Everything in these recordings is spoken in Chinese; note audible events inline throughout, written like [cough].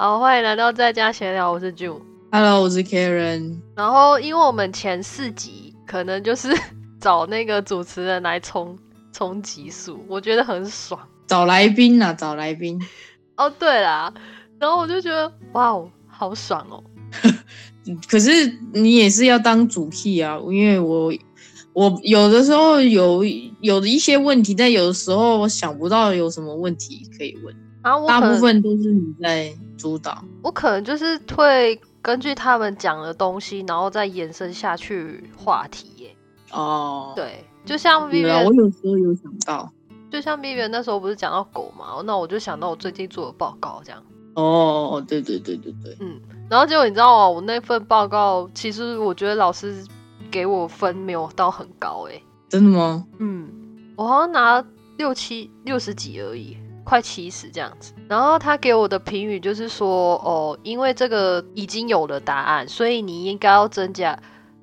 好，欢迎来到在家闲聊，我是 June。Hello，我是 Karen。然后，因为我们前四集可能就是 [laughs] 找那个主持人来冲冲集数，我觉得很爽。找来宾啊，找来宾。哦，对啦，然后我就觉得哇哦，好爽哦。[laughs] 可是你也是要当主 key 啊，因为我我有的时候有有一些问题，但有的时候我想不到有什么问题可以问。然后我大部分都是你在主导。我可能就是会根据他们讲的东西，然后再延伸下去话题耶。哦，对，就像，Vivian 我有时候有想到。就像 Vivian 那时候不是讲到狗嘛，那我就想到我最近做的报告这样。哦，对对对对对，嗯然后结果你知道吗？我那份报告，其实我觉得老师给我分没有到很高诶、真的吗？嗯，我好像拿六七六十几而已，快七十这样子。然后他给我的评语就是说，哦，因为这个已经有了答案，所以你应该要增加，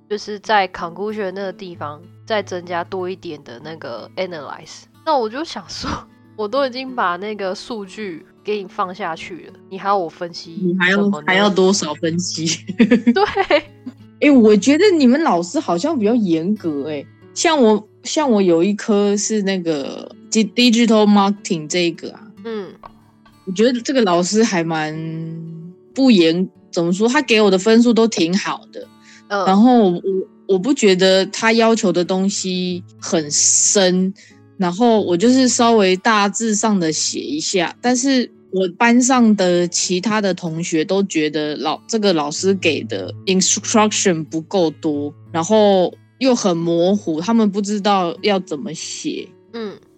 就是在 conclusion 那个地方再增加多一点的那个 analyze。那我就想说，我都已经把那个数据给你放下去了，你还要我分析你还要还要多少分析？[laughs] 对。哎、我觉得你们老师好像比较严格哎、像我像我有一科是那个 digital marketing 这一个啊，嗯我觉得这个老师还蛮不严，怎么说？他给我的分数都挺好的，然嗯后我我不觉得他要求的东西很深，然后我就是稍微大致上的写一下，但是我班上的其他的同学都觉得老这个老师给的 instruction 不够多，然后又很模糊，他们不知道要怎么写。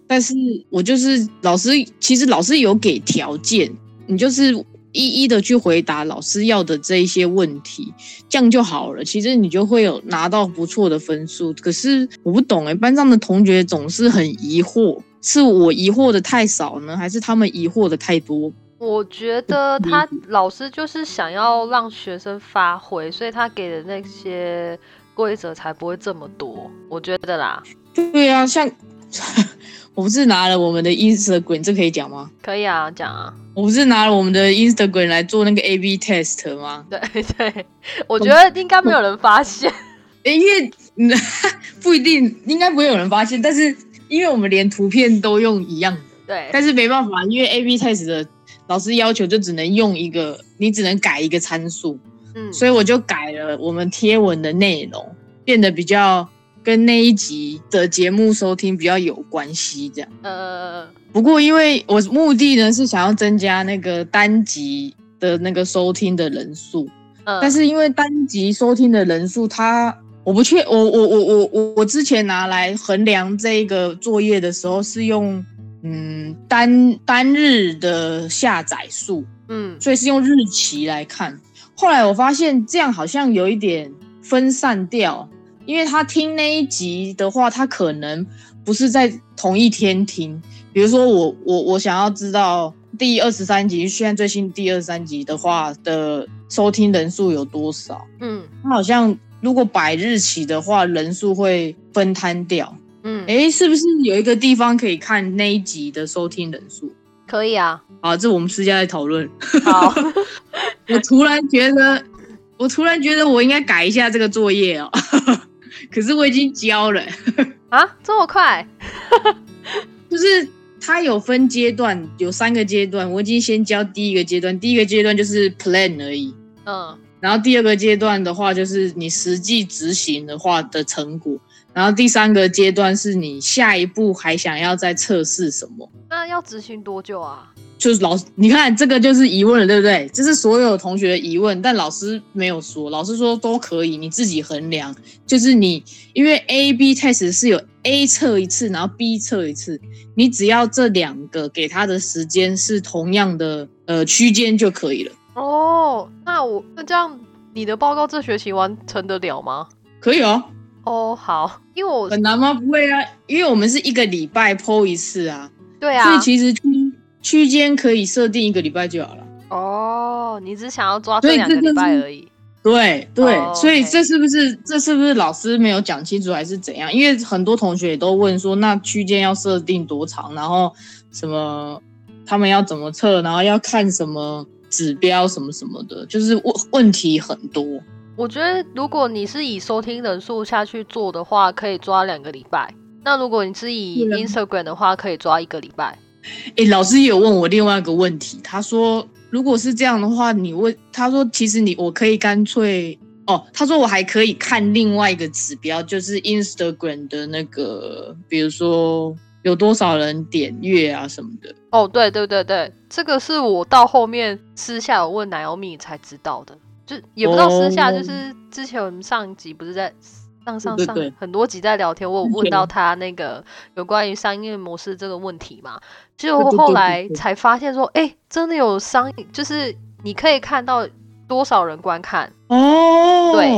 嗯但是我就是老师，其实老师有给条件，你就是一一的去回答老师要的这一些问题，这样就好了。其实你就会有拿到不错的分数。可是我不懂哎、班上的同学总是很疑惑，是我疑惑的太少呢，还是他们疑惑的太多？我觉得他老师就是想要让学生发挥，所以他给的那些规则才不会这么多。我觉得啦，对啊，像 [laughs] 我不是拿了我们的 Instagram，这可以讲吗？可以啊，讲啊，我不是拿了我们的 Instagram 来做那个 A/B test 吗？对对，我觉得应该没有人发现。诶 [laughs] 因为嗯 [laughs] 不一定，应该不会有人发现，但是因为我们连图片都用一样的，对，但是没办法，因为 A B test 的老师要求就只能用一个，你只能改一个参数，嗯，所以我就改了我们贴文的内容，变得比较跟那一集的节目收听比较有关系，这样。呃，不过因为我目的呢是想要增加那个单集的那个收听的人数，嗯但是因为单集收听的人数，它我不确我我我我我我之前拿来衡量这个作业的时候是用嗯单单日的下载数，嗯所以是用日期来看。后来我发现这样好像有一点分散掉，因为他听那一集的话，他可能不是在同一天听。比如说我我我想要知道第二十三集，现在最新第二十三集的话的收听人数有多少？嗯他好像如果摆日期的话，人数会分摊掉。嗯，哎，是不是有一个地方可以看那一集的收听人数？可以啊，好，这我们私下再讨论。好，[laughs] 我突然觉得，我突然觉得我应该改一下这个作业哦。可是我已经交了，啊，这么快？[laughs] 就是它有分阶段，有三个阶段，我已经先交第一个阶段，第一个阶段就是 plan 而已，嗯然后第二个阶段的话就是你实际执行的话的成果，然后第三个阶段是你下一步还想要再测试什么。那要执行多久啊？就是老师，你看这个就是疑问了，对不对？这是所有同学的疑问，但老师没有说，老师说都可以，你自己衡量。就是你因为 A B test 是有 A 测一次，然后 B 测一次，你只要这两个给他的时间是同样的呃区间就可以了，哦，那我那这样你的报告这学期完成得了吗？可以哦。哦，好，因为我很难吗？不会啊，因为我们是一个礼拜剖一次啊，对啊，所以其实区区间可以设定一个礼拜就好了。哦，你只想要抓所这两个礼拜而已。对对，哦所以这是不是这是不是老师没有讲清楚，还是怎样？因为很多同学也都问说，那区间要设定多长，然后什么他们要怎么测，然后要看什么指标什么什么的，就是问问题很多。我觉得如果你是以收听人数下去做的话，可以抓两个礼拜。那如果你是以 Instagram 的话，可以抓一个礼拜。诶，老师也有问我另外一个问题，他说如果是这样的话，你问他说其实你我可以干脆哦，他说我还可以看另外一个指标，就是 Instagram 的那个，比如说有多少人点阅啊什么的。哦，对对对对，这个是我到后面私下有问 Naomi 才知道的，就也不知道私下，哦。就是之前我们上一集不是在上上上很多集在聊天，我有问到他那个有关于商业模式这个问题嘛，就对对对对后来才发现说，哎，真的有商，就是你可以看到多少人观看，哦，对，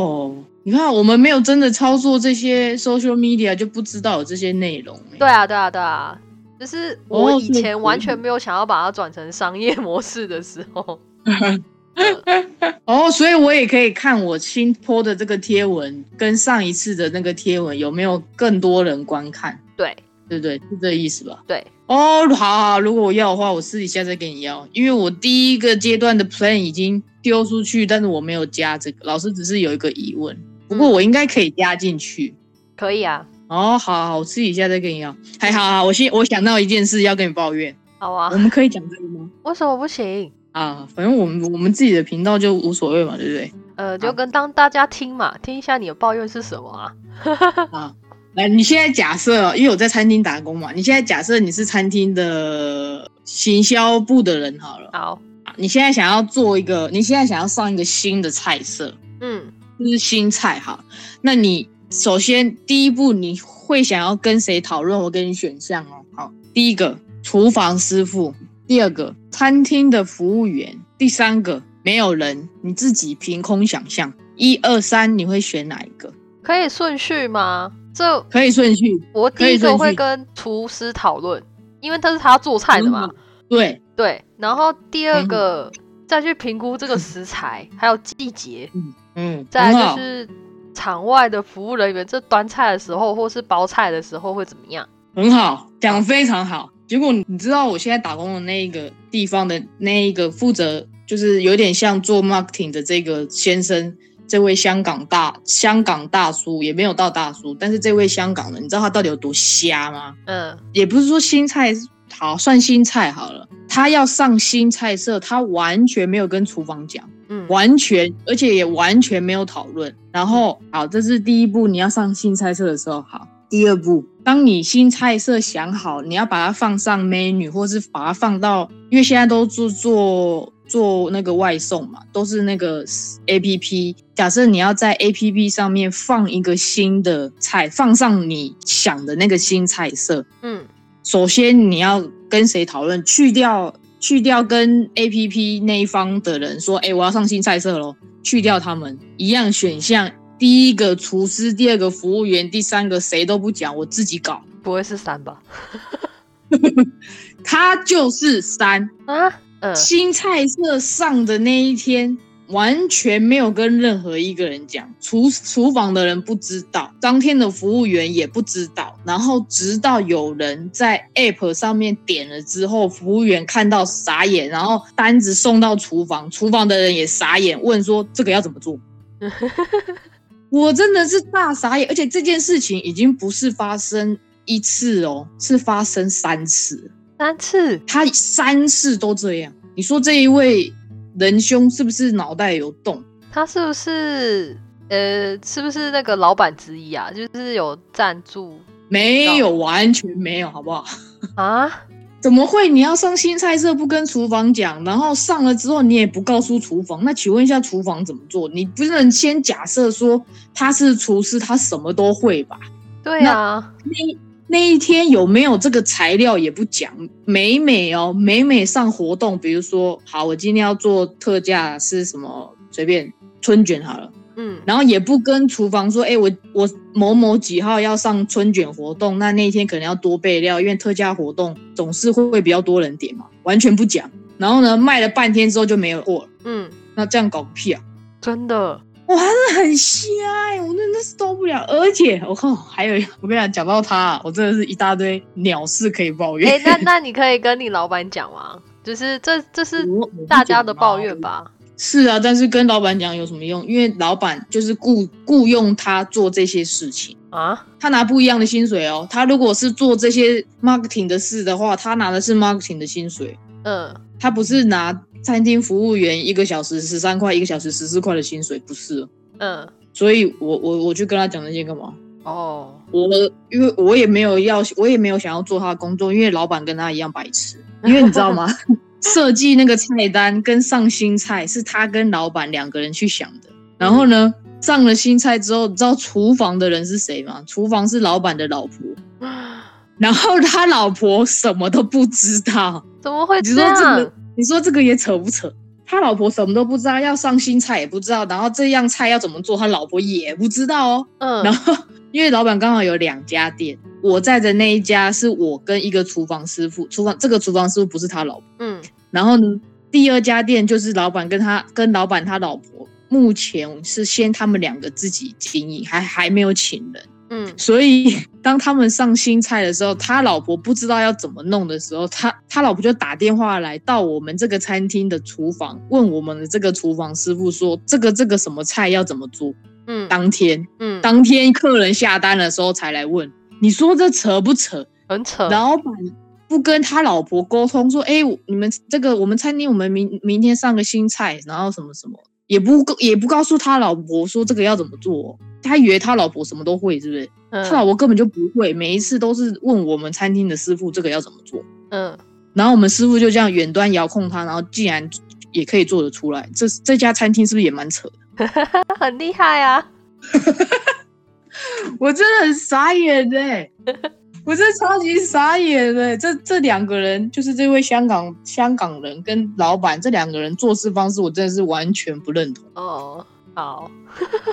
你看我们没有真的操作这些 social media，就不知道有这些内容、欸。对啊，对啊，对啊。就是我以前完全没有想要把它转成商业模式的时候，[laughs] [laughs] 哦，所以我也可以看我新播的这个贴文跟上一次的那个贴文有没有更多人观看，对对不对？是这意思吧？对，哦，好好，如果我要的话，我私底下再跟你要，因为我第一个阶段的 plan 已经丢出去，但是我没有加这个，老师只是有一个疑问，不过我应该可以加进去。可以啊，哦，好好，我私底下再跟你要。还好好，我先我想到一件事要跟你抱怨，好啊我，们可以讲这个吗？为什么不行？啊，反正我们我们自己的频道就无所谓嘛，对不对？呃，就跟当大家听嘛，听一下你的抱怨是什么啊？[laughs] 啊，来，你现在假设哦，因为我在餐厅打工嘛，你现在假设你是餐厅的行销部的人好了，好，啊你现在想要做一个，你现在想要上一个新的菜色，嗯，就是新菜哈，那你首先第一步你会想要跟谁讨论？我给你选项哦。好，第一个厨房师傅，第二个餐厅的服务员，第三个没有人，你自己凭空想象。一二三，你会选哪一个？可以顺序吗？这可以顺序，我第一个会跟厨师讨论，因为他是他做菜的嘛。对，对，然后第二个再去评估这个食材，还有季节，嗯嗯，再来就是场外的服务人员，这端菜的时候或是包菜的时候会怎么样？很好，讲得非常好。结果你知道我现在打工的那一个地方的那一个负责，就是有点像做 marketing 的这个先生，这位香港大香港大叔也没有到大叔，但是这位香港人，你知道他到底有多瞎吗？嗯，也不是说新菜好算新菜好了，他要上新菜色，他完全没有跟厨房讲。嗯，完全，而且也完全没有讨论。然后，好，这是第一步，你要上新菜色的时候，好。第二步，当你新菜色想好，你要把它放上 menu，或是把它放到，因为现在都做做做那个外送嘛，都是那个 A P P。假设你要在 A P P 上面放一个新的菜，放上你想的那个新菜色，嗯，首先你要跟谁讨论？去掉去掉跟 A P P 那一方的人说，哎、我要上新菜色咯，去掉他们一样选项。第一个厨师，第二个服务员，第三个谁都不讲，我自己搞。不会是三吧？[laughs] 他就是三啊，嗯，新菜色上的那一天，完全没有跟任何一个人讲，厨厨房的人不知道，当天的服务员也不知道，然后直到有人在 App 上面点了之后，服务员看到傻眼，然后单子送到厨房，厨房的人也傻眼，问说这个要怎么做？[laughs] 我真的是大傻眼，而且这件事情已经不是发生一次哦，是发生三次。三次，他三次都这样，你说这一位仁兄是不是脑袋有洞？他是不是呃，是不是那个老板之一啊？就是有赞助没有，完全没有，好不好？啊？怎么会？你要上新菜色不跟厨房讲，然后上了之后你也不告诉厨房，那请问一下厨房怎么做？你不能先假设说他是厨师，他什么都会吧？对啊，那那一天有没有这个材料也不讲，每每哦，每每上活动，比如说，好，我今天要做特价是什么，随便春卷好了。嗯，然后也不跟厨房说，哎、我我某某几号要上春卷活动，那那一天可能要多备料，因为特价活动总是会比较多人点嘛，完全不讲。然后呢，卖了半天之后就没有货了，嗯，那这样搞个屁啊！真的，我还是很瞎哎、我真的是受不了。而且我靠，还有我跟你讲，讲到他，我真的是一大堆鸟事可以抱怨。哎、那那你可以跟你老板讲吗？就是这这是大家的抱怨吧？是啊，但是跟老板讲有什么用？因为老板就是雇雇佣他做这些事情，啊，他拿不一样的薪水哦。他如果是做这些 marketing 的事的话，他拿的是 marketing 的薪水，嗯他不是拿餐厅服务员一个小时十三块，一个小时十四块的薪水，不是哦。嗯，所以我我我去跟他讲那些干嘛？哦，我因为我也没有要，我也没有想要做他的工作，因为老板跟他一样白痴。因为你知道吗？[laughs] 设计那个菜单跟上新菜是他跟老板两个人去想的。然后呢，上了新菜之后，你知道厨房的人是谁吗？厨房是老板的老婆，[gasps] 然后他老婆什么都不知道。怎么会你这说这个？，你说这个也扯不扯？他老婆什么都不知道，要上新菜也不知道，然后这样菜要怎么做，他老婆也不知道哦。嗯然嗯后因为老板刚好有两家店，我在的那一家是我跟一个厨房师傅，厨房这个厨房师傅不是他老婆。嗯然后呢，第二家店就是老板跟他跟老板他老婆，目前是先他们两个自己经营，还还没有请人。嗯所以 [laughs] 当他们上新菜的时候，他老婆不知道要怎么弄的时候，他他老婆就打电话来到我们这个餐厅的厨房，问我们的这个厨房师傅说，这个这个什么菜要怎么做。嗯当天嗯，当天客人下单的时候才来问，你说这扯不扯？很扯。老板不跟他老婆沟通说，哎、你们这个我们餐厅我们明明天上个新菜，然后什么什么，也不也不告诉他老婆说这个要怎么做，他以为他老婆什么都会，是不是？他老嗯婆根本就不会，每一次都是问我们餐厅的师傅这个要怎么做，嗯，然后我们师傅就这样远端遥控他，然后竟然也可以做得出来，这这家餐厅是不是也蛮扯的？[laughs] 很厉害啊。[laughs] 我真的很傻眼哎、[laughs] 我真的超级傻眼的、这这两个人就是这位香港香港人跟老板这两个人做事方式，我真的是完全不认同。哦，好，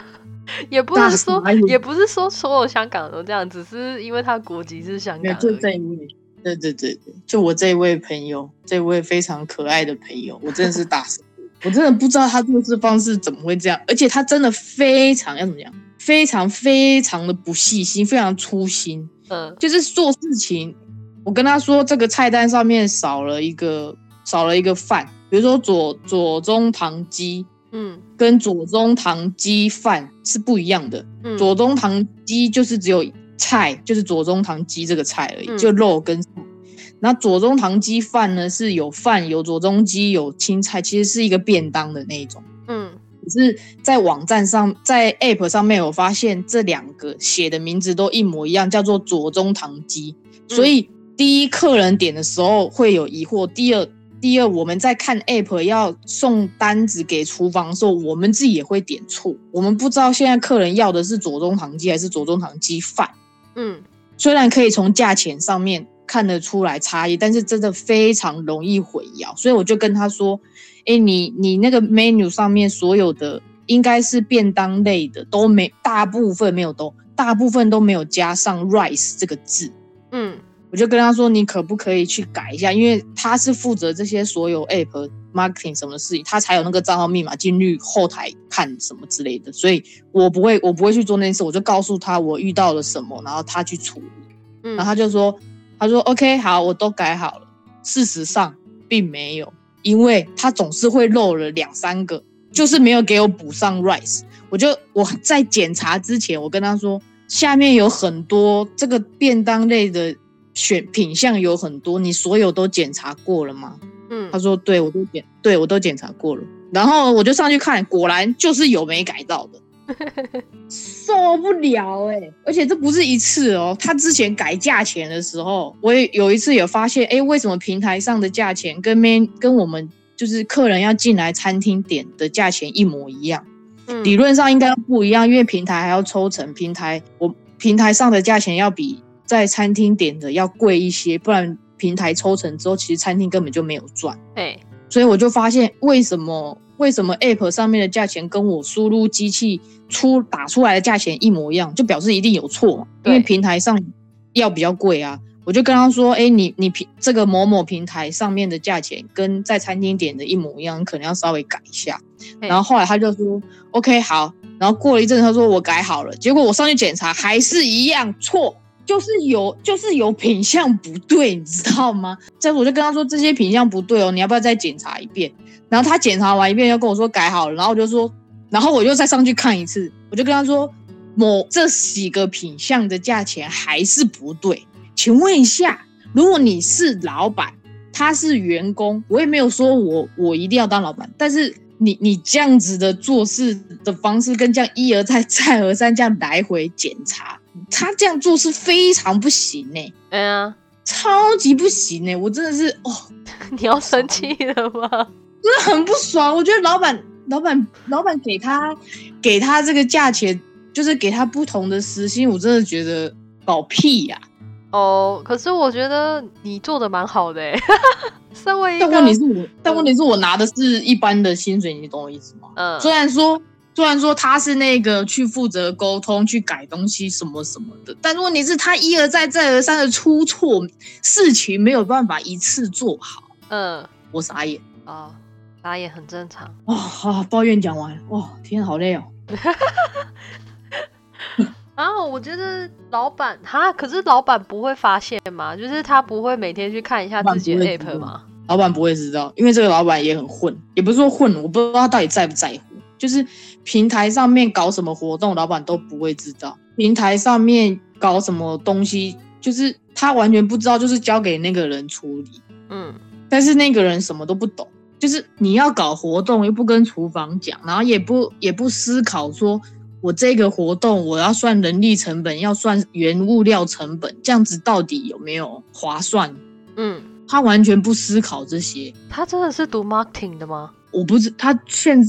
[laughs] 也不大是说也不是说所有香港人都这样，只是因为他国籍是香，港就这而已。一位，对对对对，就我这位朋友，这位非常可爱的朋友，我真的是大傻眼，我真的不知道他做事方式怎么会这样，而且他真的非常要怎么讲，非常非常的不细心，非常粗心。嗯。就是做事情，我跟他说这个菜单上面少了一个少了一个饭，比如说左左宗棠鸡嗯。跟左宗棠鸡饭是不一样的，嗯，左宗棠鸡就是只有菜，就是左宗棠鸡这个菜而已，嗯。就肉跟。那左宗棠鸡饭呢是有饭有左宗鸡有青菜，其实是一个便当的那一种。嗯可是，在网站上，在 App 上面我发现这两个写的名字都一模一样，叫做左宗棠鸡。所以，第一客人点的时候会有疑惑；第二，第二我们在看 App 要送单子给厨房的时候，我们自己也会点错，我们不知道现在客人要的是左宗棠鸡还是左宗棠鸡饭。嗯虽然可以从价钱上面看得出来差异，但是真的非常容易混淆，所以我就跟他说：“哎，你你那个 menu 上面所有的应该是便当类的，都没大部分没有都大部分都没有加上 rice 这个字。”嗯我就跟他说：“你可不可以去改一下？因为他是负责这些所有 app marketing 什么事情，他才有那个账号密码进入后台看什么之类的，所以我不会我不会去做那件事，我就告诉他我遇到了什么，然后他去处理。”嗯，然后他就说：“他说 OK，好，我都改好了。事实上并没有，因为他总是会漏了两三个，就是没有给我补上 rice。我就我在检查之前，我跟他说，下面有很多这个便当类的选品项有很多，你所有都检查过了吗？嗯他说：对，我都检，对我都检查过了。然后我就上去看，果然就是有没改到的。”受不了哎、而且这不是一次哦，他之前改价钱的时候，我也有一次有发现，哎，为什么平台上的价钱跟 man 跟我们就是客人要进来餐厅点的价钱一模一样？嗯理论上应该不一样，因为平台还要抽成，平台我平台上的价钱要比在餐厅点的要贵一些，不然平台抽成之后，其实餐厅根本就没有赚。哎所以我就发现为什么为什么 App 上面的价钱跟我输入机器出打出来的价钱一模一样，就表示一定有错嘛，因为平台上要比较贵啊。我就跟他说，哎，你你平这个某某平台上面的价钱跟在餐厅点的一模一样，你可能要稍微改一下。然后后来他就说，OK 好。然后过了一阵，他说我改好了，结果我上去检查还是一样错。就是有就是有品相不对，你知道吗？这我就跟他说这些品相不对哦，你要不要再检查一遍？然后他检查完一遍又跟我说改好了，然后我就说，然后我又再上去看一次，我就跟他说某这几个品相的价钱还是不对，请问一下，如果你是老板，他是员工，我也没有说我我一定要当老板，但是你你这样子的做事的方式跟这样一而再再而三这样来回检查，他这样做是非常不行呢、哎呀，超级不行呢、我真的是哦，[laughs] 你要生气了吗？真的很不爽。我觉得老板老板老板给他给他这个价钱，就是给他不同的时薪，我真的觉得搞屁呀、哦，可是我觉得你做的蛮好的哎，[laughs] 身为一但个，问题是我，但问题是我拿的是一般的薪水，你懂我意思吗？嗯，虽然说，虽然说他是那个去负责沟通、去改东西什么什么的，但问题是，他一而再、再而三的出错，事情没有办法一次做好，嗯，我傻眼。哦，打也很正常。哦，好，抱怨讲完，哇，天啊，好累哦。[laughs] 啊，我觉得老板他，可是老板不会发现吗？就是他不会每天去看一下自己的 app 吗？老板不会知道，因为这个老板也很混，也不是说混，我不知道他到底在不在乎。就是平台上面搞什么活动，老板都不会知道。平台上面搞什么东西，就是他完全不知道，就是交给那个人处理。嗯但是那个人什么都不懂，就是你要搞活动又不跟厨房讲，然后也不也不思考说，我这个活动我要算人力成本，要算原物料成本，这样子到底有没有划算？嗯，他完全不思考这些。他真的是读 marketing 的吗？我不知他现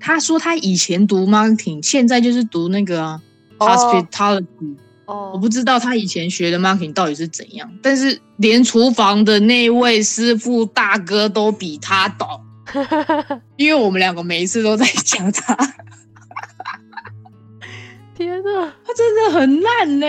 他说他以前读 marketing，现在就是读那个 hospitality。哦，我不知道他以前学的 marketing 到底是怎样，但是连厨房的那位师傅大哥都比他懂，[laughs] 因为我们两个每一次都在讲他，[laughs] 天哪！他真的很烂呢、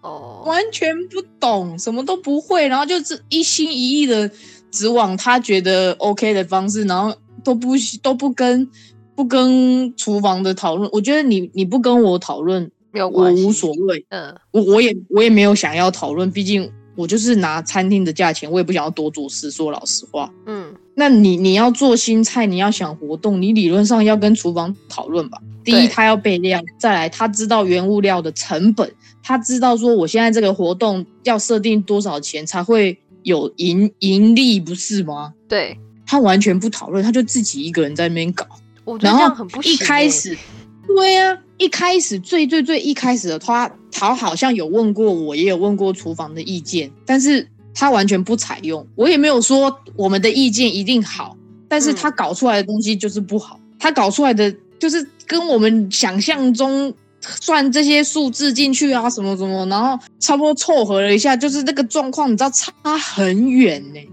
哦，完全不懂，什么都不会，然后就是一心一意的只往他觉得 OK 的方式，然后都不都不跟不跟厨房的讨论。我觉得你你不跟我讨论，我没有关系，无所谓，嗯我我也我也没有想要讨论，毕竟我就是拿餐厅的价钱，我也不想要多做事。说老实话，嗯那你你要做新菜，你要想活动，你理论上要跟厨房讨论吧。第一，他要备料；再来，他知道原物料的成本，他知道说我现在这个活动要设定多少钱才会有盈盈利，不是吗？对，他完全不讨论，他就自己一个人在那边搞。我觉得这然后很不行欸。开始，对呀、一开始最最最一开始的他，他好像有问过我，也有问过厨房的意见，但是他完全不采用。我也没有说我们的意见一定好，但是嗯他搞出来的东西就是不好，他搞出来的就是跟我们想象中。算这些数字进去啊，什么什么，然后差不多凑合了一下，就是那个状况，你知道差很远呢、嗯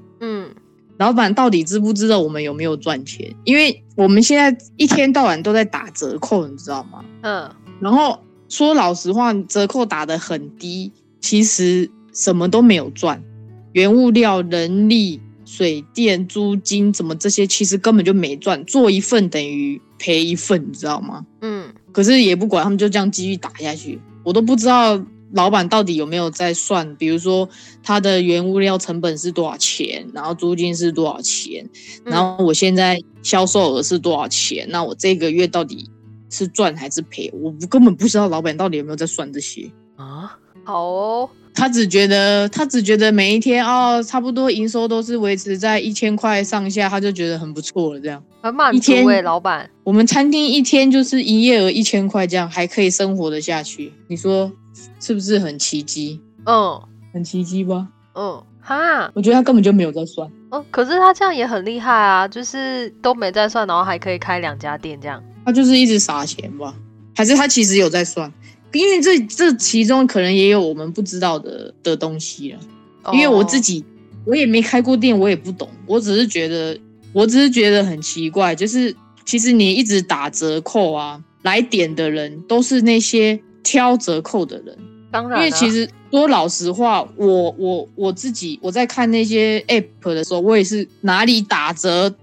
老板到底知不知道我们有没有赚钱？因为我们现在一天到晚都在打折扣，你知道吗？嗯然后说老实话，折扣打得很低，其实什么都没有赚，原物料、人力、水电、租金，怎么这些其实根本就没赚，做一份等于赔一份，你知道吗？嗯可是也不管，他们就这样继续打下去，我都不知道老板到底有没有在算，比如说他的原物料成本是多少钱，然后租金是多少钱，嗯然后我现在销售额是多少钱，那我这个月到底是赚还是赔？我根本不知道老板到底有没有在算这些。啊，好哦，他只觉得他只觉得每一天哦，差不多营收都是维持在一千块上下，他就觉得很不错了。这样，很满足一天哎，老板。我们餐厅一天就是营业额一千块，这样还可以生活的下去，你说是不是很奇迹？嗯很奇迹吧？嗯，哈，我觉得他根本就没有在算。哦，可是他这样也很厉害啊，就是都没在算，然后还可以开两家店这样。他就是一直撒钱吧？还是他其实有在算？因为这这其中可能也有我们不知道的的东西啊。因为我自哦己我也没开过店，我也不懂，我只是觉得，我只是觉得很奇怪，就是其实你一直打折扣啊，来点的人都是那些挑折扣的人，当然啊，因为其实说老实话，我我我自己我在看那些 app 的时候，我也是哪里打折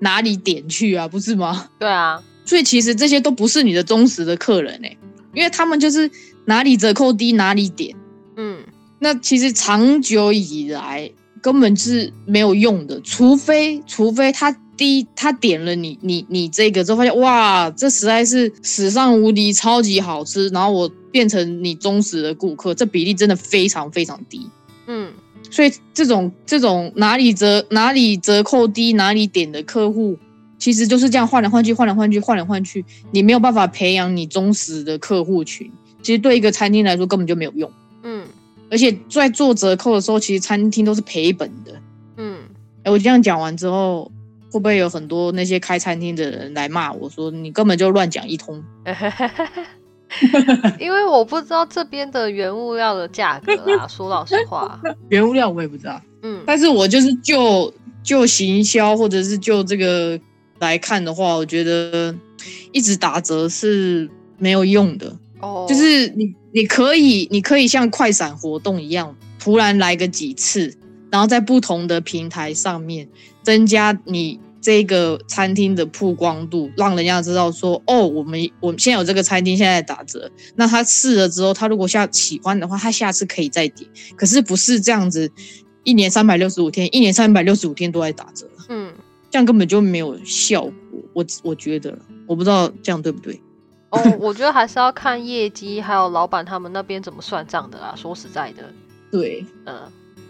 哪里点去啊，不是吗？对啊，所以其实这些都不是你的忠实的客人哎、因为他们就是哪里折扣低哪里点。嗯。那其实长久以来根本是没有用的，除非除非他第一他点了你你你这个之后发现哇，这实在是史上无敌超级好吃，然后我变成你忠实的顾客，这比例真的非常非常低。嗯所以这种这种哪里折哪里折扣低哪里点的客户，其实就是这样换来换去换来换去换来换去，你没有办法培养你忠实的客户群。其实对一个餐厅来说根本就没有用，嗯而且在做折扣的时候，其实餐厅都是赔本的。嗯，哎，我这样讲完之后，会不会有很多那些开餐厅的人来骂我说你根本就乱讲一通？[laughs] 因为我不知道这边的原物料的价格啊，[laughs] 说老实话，原物料我也不知道，嗯但是我就是就就行销或者是就这个来看的话，我觉得一直打折是没有用的。哦，就是你你可以你可以像快闪活动一样，突然来个几次，然后在不同的平台上面增加你这个餐厅的曝光度，让人家知道说哦，我们我们现在有这个餐厅现在打折。那他试了之后，他如果下喜欢的话，他下次可以再点。可是不是这样子，一年三百六十五天，一年三百六十五天都在打折，嗯，这样根本就没有效果。我我觉得，我不知道这样对不对。哦，我觉得还是要看业绩，还有老板他们那边怎么算账的啦。说实在的，对，嗯，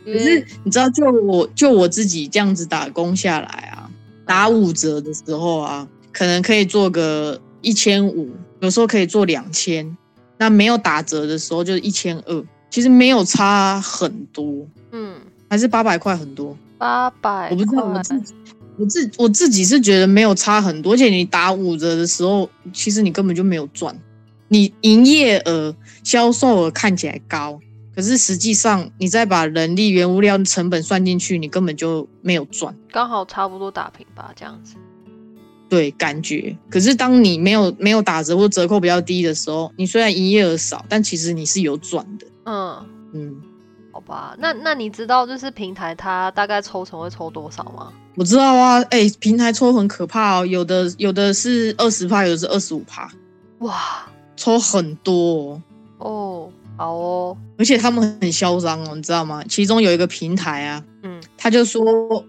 可是你知道，就我就我自己这样子打工下来啊，打五折的时候啊，可能可以做个一千五，有时候可以做两千。那没有打折的时候就是一千二，其实没有差很多，嗯，还是八百块很多。八百，我不知道我自己，我自我自己是觉得没有差很多，而且你打五折的时候，其实你根本就没有赚。你营业额、销售额看起来高，可是实际上你再把人力、原物料成本算进去，你根本就没有赚。刚好差不多打平吧，这样子。对，感觉。可是当你没有没有打折或折扣比较低的时候，你虽然营业额少，但其实你是有赚的。嗯，嗯，好吧，那那你知道就是平台它大概抽成会抽多少吗？我知道啊，哎、平台抽很可怕哦，有的有的是二十趴，有的是二十五趴，哇，抽很多、哦。哦，好哦，而且他们很嚣张哦，你知道吗？其中有一个平台啊，嗯他就说：“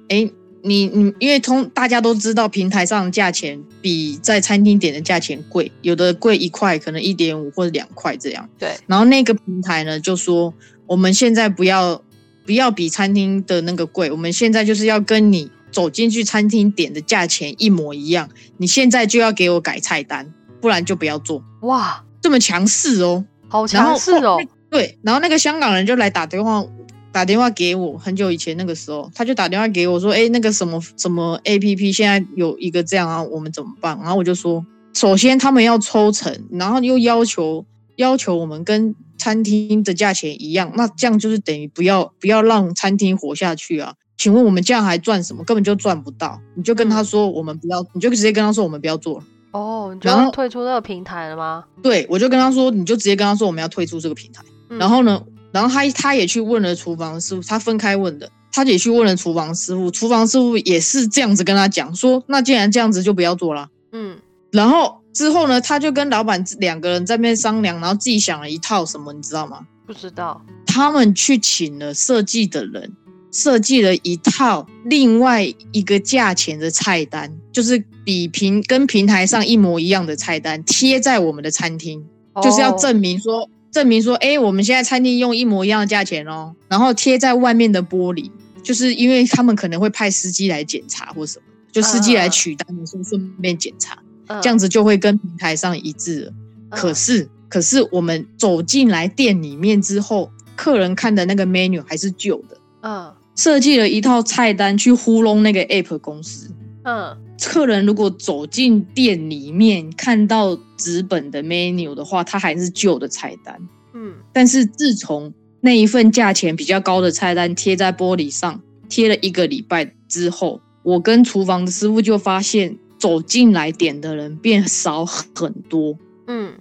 哎，你你因为通大家都知道平台上的价钱比在餐厅点的价钱贵，有的贵一块，可能一点五或者两块这样。对，然后那个平台呢就说：我们现在不要不要比餐厅的那个贵，我们现在就是要跟你走进去餐厅点的价钱一模一样，你现在就要给我改菜单，不然就不要做。哇，这么强势哦。”好强势哦，对，然后那个香港人就来打电话，打电话给我，很久以前那个时候，他就打电话给我说，哎，那个什么什么 A P P 现在有一个这样啊，我们怎么办？然后我就说，首先他们要抽成，然后又要求要求我们跟餐厅的价钱一样，那这样就是等于不要不要让餐厅活下去啊。请问我们这样还赚什么？根本就赚不到。你就跟他说我们不要，你就直接跟他说我们不要做了。哦，你就然后要退出这个平台了吗？对，我就跟他说，你就直接跟他说我们要退出这个平台。嗯然后呢，然后他他也去问了厨房师傅，他分开问的，他也去问了厨房师傅，厨房师傅也是这样子跟他讲说，那既然这样子就不要做了。嗯然后之后呢，他就跟老板两个人在那边商量，然后自己想了一套什么，你知道吗？不知道，他们去请了设计的人，设计了一套另外一个价钱的菜单，就是比平跟平台上一模一样的菜单贴在我们的餐厅。就是要哦证明说，证明说，哎、我们现在餐厅用一模一样的价钱哦，然后贴在外面的玻璃，就是因为他们可能会派司机来检查或什么，就司机来取单的时候顺便检查，嗯这样子就会跟平台上一致了。可嗯是，可是我们走进来店里面之后，客人看的那个 menu 还是旧的，嗯设计了一套菜单去糊弄那个 app 公司。嗯客人如果走进店里面看到纸本的 menu 的话，它还是旧的菜单。嗯但是自从那一份价钱比较高的菜单贴在玻璃上，贴了一个礼拜之后，我跟厨房的师傅就发现，走进来点的人变少很多，嗯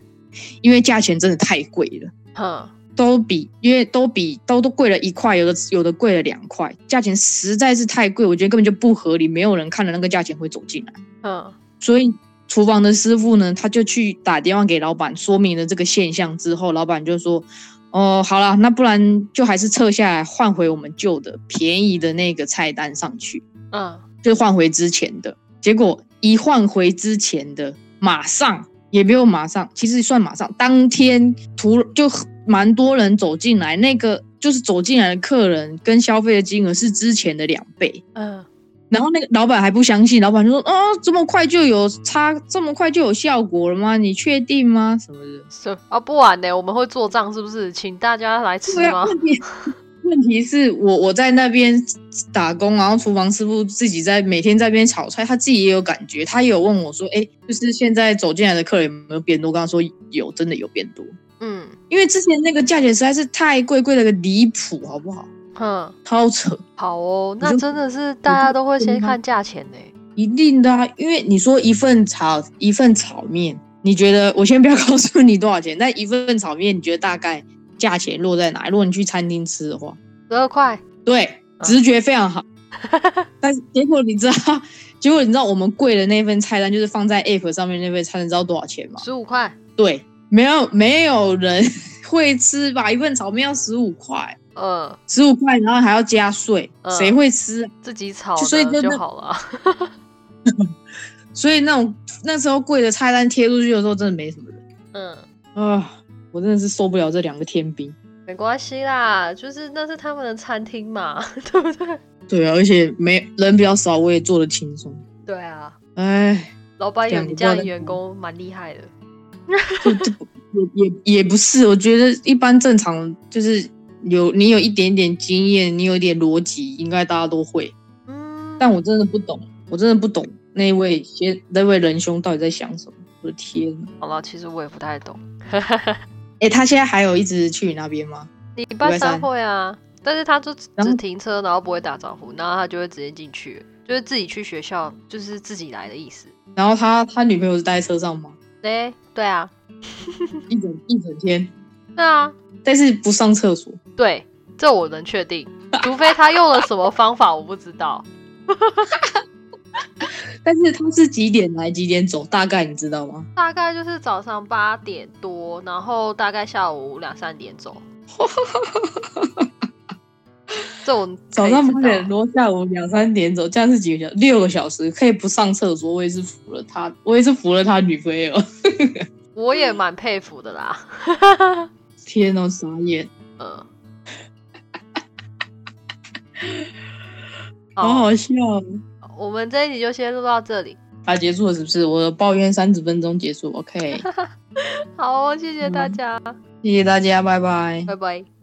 因为价钱真的太贵了。哼都比，因为都比都都贵了一块，有的有的贵了两块，价钱实在是太贵，我觉得根本就不合理，没有人看了那个价钱会走进来。嗯所以厨房的师傅呢，他就去打电话给老板，说明了这个现象之后，老板就说：“哦，好了，那不然就还是撤下来，换回我们旧的便宜的那个菜单上去，嗯，就换回之前的。结果一换回之前的，马上也没有马上，其实算马上，当天突就蛮多人走进来，那个就是走进来的客人跟消费的金额是之前的两倍。嗯，然后那个老板还不相信，老板就说：“哦，这么快就有差，这么快就有效果了吗？你确定吗？什么的？”是啊，不晚呢？我们会做账是不是？请大家来吃吗？问题是我我在那边打工，然后厨房师傅自己在每天在那边炒菜，他自己也有感觉，他也有问我说：“哎，就是现在走进来的客人有没有变多？”我跟他说有，真的有变多，嗯因为之前那个价钱实在是太贵，贵了个离谱，好不好？嗯，超扯。好哦，那真的是大家都会先看价钱呢。一定的、啊，因为你说一份炒一份炒面，你觉得我先不要 [laughs] 告诉你多少钱，但一份炒面你觉得大概价钱落在哪里？如果你去餐厅吃的话，十二块，对，直觉非常好。[laughs] 但是结果你知道，结果你知道我们贵的那份菜单就是放在 app 上面那份菜单，知道多少钱吗？十五块，对，没有没有人 [laughs] 会吃吧？一份炒面要十五块，嗯，十五块，然后还要加税，嗯谁会吃啊？自己炒所以的真的就好了。[laughs] 所以那种那时候贵的菜单贴出去的时候，真的没什么人。嗯，啊，我真的是受不了这两个天兵。没关系啦，就是那是他们的餐厅嘛，[laughs] 对不对？对啊，而且没人比较少，我也做的轻松。对啊，哎，老板有两你这样的员工蛮厉害的。[laughs] 也也也不是，我觉得一般正常就是有你有一点点经验，你有一点逻辑，应该大家都会。嗯，但我真的不懂，我真的不懂那位先那位仁兄到底在想什么。我的天！好了，其实我也不太懂。[laughs] 哎，他现在还有一直去你那边吗？礼拜三拜三会啊，但是他就只停车，然后不会打招呼，然后他就会直接进去，就是自己去学校，就是自己来的意思。然后他他女朋友是待在车上吗？对对啊，一整一整天，对啊，但是不上厕所。对，这我能确定，除非他用了什么方法，我不知道。[laughs] 但是他是几点来几点走？大概你知道吗？大概就是早上八点多，然后大概下午两三点走。[laughs] 这我可以早上八点多，下午两三点走，这样是几个小时？六个小时，可以不上厕所，我也是服了他，我也是服了他女朋友。[laughs] 我也蛮佩服的啦。[laughs] 天哦，傻眼，[laughs] 嗯，好好笑哦。我们这一集就先录到这里。啊，结束了是不是？我抱怨三十分钟结束，OK，好哦，谢谢大家，谢谢大家，拜拜。拜拜。